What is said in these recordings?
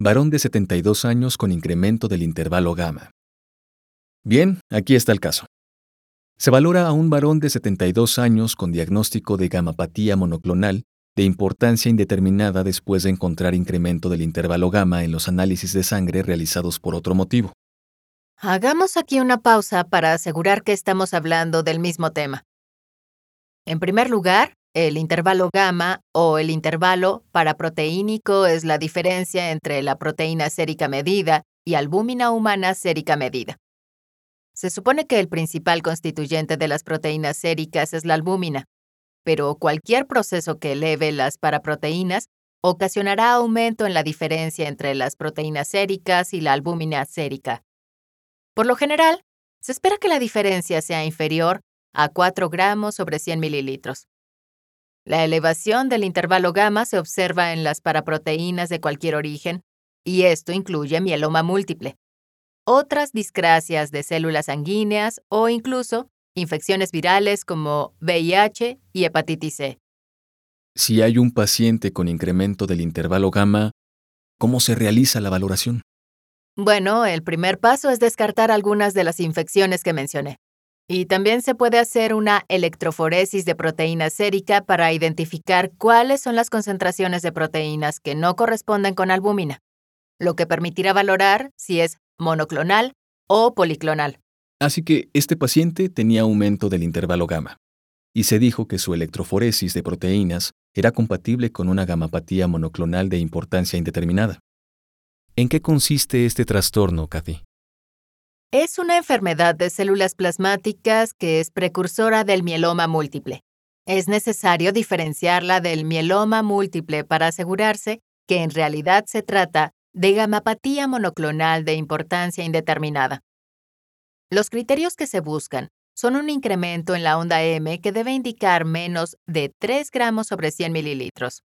Varón de 72 años con incremento del intervalo gamma. Bien, aquí está el caso. Se valora a un varón de 72 años con diagnóstico de gamapatía monoclonal de importancia indeterminada después de encontrar incremento del intervalo gamma en los análisis de sangre realizados por otro motivo. Hagamos aquí una pausa para asegurar que estamos hablando del mismo tema. En primer lugar, el intervalo gamma o el intervalo paraproteínico es la diferencia entre la proteína sérica medida y albúmina humana sérica medida. Se supone que el principal constituyente de las proteínas séricas es la albúmina, pero cualquier proceso que eleve las paraproteínas ocasionará aumento en la diferencia entre las proteínas séricas y la albúmina sérica. Por lo general, se espera que la diferencia sea inferior a 4 gramos sobre 100 mililitros. La elevación del intervalo gamma se observa en las paraproteínas de cualquier origen, y esto incluye mieloma múltiple, otras discrasias de células sanguíneas o incluso infecciones virales como VIH y hepatitis C. Si hay un paciente con incremento del intervalo gamma, ¿cómo se realiza la valoración? Bueno, el primer paso es descartar algunas de las infecciones que mencioné. Y también se puede hacer una electroforesis de proteína sérica para identificar cuáles son las concentraciones de proteínas que no corresponden con albúmina, lo que permitirá valorar si es monoclonal o policlonal. Así que este paciente tenía aumento del intervalo gamma, y se dijo que su electroforesis de proteínas era compatible con una gamapatía monoclonal de importancia indeterminada. ¿En qué consiste este trastorno, Kathy? Es una enfermedad de células plasmáticas que es precursora del mieloma múltiple. Es necesario diferenciarla del mieloma múltiple para asegurarse que en realidad se trata de gamapatía monoclonal de importancia indeterminada. Los criterios que se buscan son un incremento en la onda M que debe indicar menos de 3 gramos sobre 100 mililitros.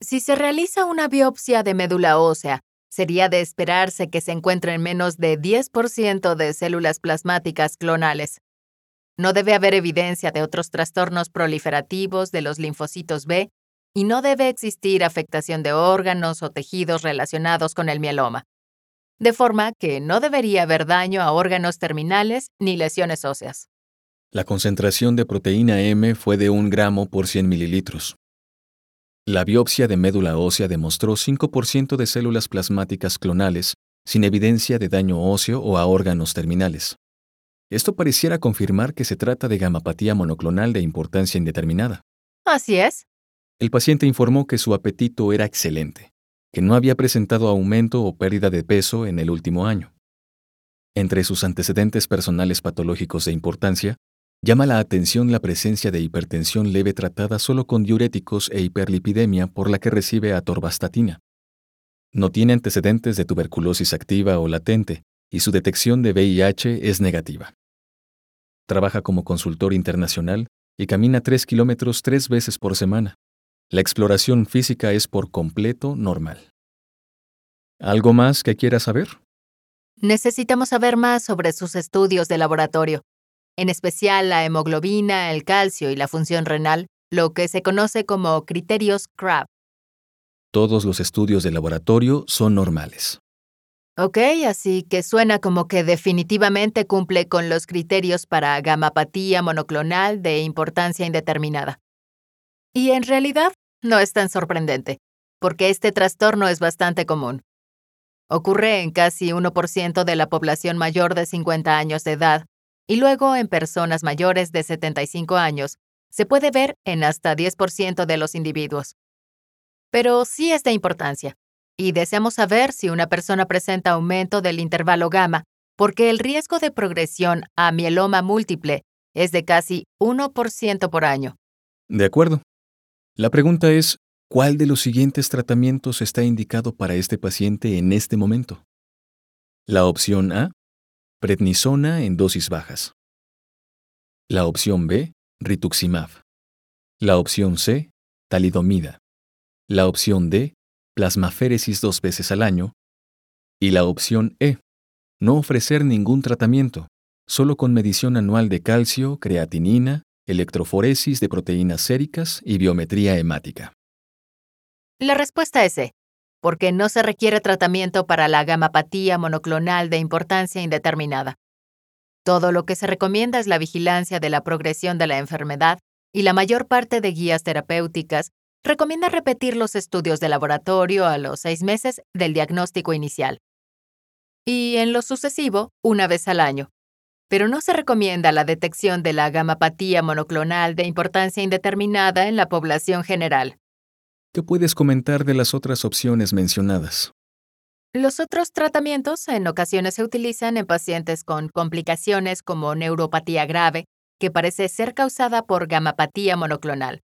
Si se realiza una biopsia de médula ósea sería de esperarse que se encuentren menos de 10% de células plasmáticas clonales. No debe haber evidencia de otros trastornos proliferativos de los linfocitos B y no debe existir afectación de órganos o tejidos relacionados con el mieloma. De forma que no debería haber daño a órganos terminales ni lesiones óseas. La concentración de proteína M fue de 1 gramo por 100 mililitros. La biopsia de médula ósea demostró 5% de células plasmáticas clonales, sin evidencia de daño óseo o a órganos terminales. Esto pareciera confirmar que se trata de gamapatía monoclonal de importancia indeterminada. Así es. El paciente informó que su apetito era excelente, que no había presentado aumento o pérdida de peso en el último año. Entre sus antecedentes personales patológicos de importancia, Llama la atención la presencia de hipertensión leve tratada solo con diuréticos e hiperlipidemia por la que recibe atorvastatina. No tiene antecedentes de tuberculosis activa o latente y su detección de VIH es negativa. Trabaja como consultor internacional y camina 3 kilómetros tres veces por semana. La exploración física es por completo normal. ¿Algo más que quiera saber? Necesitamos saber más sobre sus estudios de laboratorio en especial la hemoglobina, el calcio y la función renal, lo que se conoce como criterios CRAB. Todos los estudios de laboratorio son normales. Ok, así que suena como que definitivamente cumple con los criterios para gamapatía monoclonal de importancia indeterminada. Y en realidad no es tan sorprendente, porque este trastorno es bastante común. Ocurre en casi 1% de la población mayor de 50 años de edad y luego en personas mayores de 75 años se puede ver en hasta 10% de los individuos. Pero sí es de importancia, y deseamos saber si una persona presenta aumento del intervalo gamma, porque el riesgo de progresión a mieloma múltiple es de casi 1% por año. De acuerdo. La pregunta es, ¿Cuál de los siguientes tratamientos está indicado para este paciente en este momento? La opción A, prednisona en dosis bajas. La opción B, rituximab. La opción C, talidomida. La opción D, plasmaféresis dos veces al año. Y la opción E, no ofrecer ningún tratamiento, solo con medición anual de calcio, creatinina, electroforesis de proteínas séricas y biometría hemática. La respuesta es C, porque no se requiere tratamiento para la gamapatía monoclonal de importancia indeterminada. Todo lo que se recomienda es la vigilancia de la progresión de la enfermedad y la mayor parte de guías terapéuticas recomienda repetir los estudios de laboratorio a los seis meses del diagnóstico inicial. Y en lo sucesivo, una vez al año. Pero no se recomienda la detección de la gamapatía monoclonal de importancia indeterminada en la población general. ¿Qué puedes comentar de las otras opciones mencionadas? Los otros tratamientos en ocasiones se utilizan en pacientes con complicaciones como neuropatía grave, que parece ser causada por gamapatía monoclonal.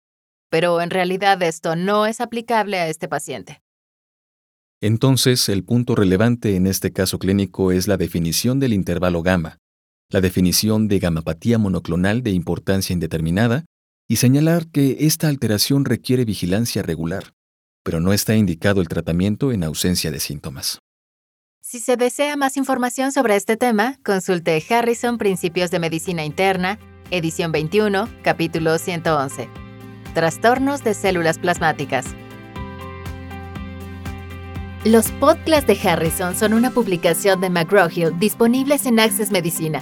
Pero en realidad esto no es aplicable a este paciente. Entonces, el punto relevante en este caso clínico es la definición del intervalo gamma, la definición de gamapatía monoclonal de importancia indeterminada y señalar que esta alteración requiere vigilancia regular, pero no está indicado el tratamiento en ausencia de síntomas. Si se desea más información sobre este tema, consulte Harrison Principios de Medicina Interna, edición 21, capítulo 111. Trastornos de células plasmáticas. Los podcasts de Harrison son una publicación de McGraw-Hill disponibles en Access Medicina